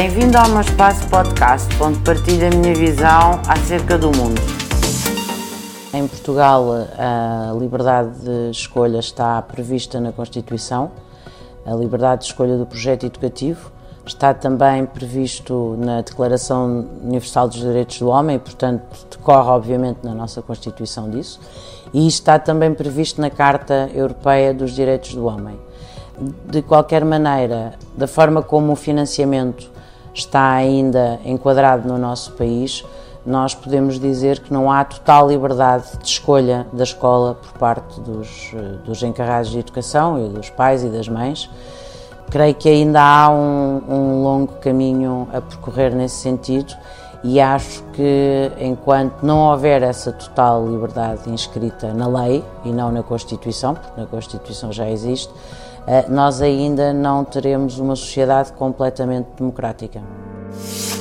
Bem-vindo ao meu espaço podcast, onde partilho a minha visão acerca do mundo. Em Portugal, a liberdade de escolha está prevista na Constituição, a liberdade de escolha do projeto educativo está também previsto na Declaração Universal dos Direitos do Homem, portanto, decorre, obviamente, na nossa Constituição disso, e está também previsto na Carta Europeia dos Direitos do Homem. De qualquer maneira, da forma como o financiamento está ainda enquadrado no nosso país, nós podemos dizer que não há total liberdade de escolha da escola por parte dos, dos encarregados de educação e dos pais e das mães. Creio que ainda há um, um longo caminho a percorrer nesse sentido e acho que enquanto não houver essa total liberdade inscrita na lei e não na Constituição, porque na Constituição já existe, eh, nós ainda não teremos uma sociedade completamente democrática. Música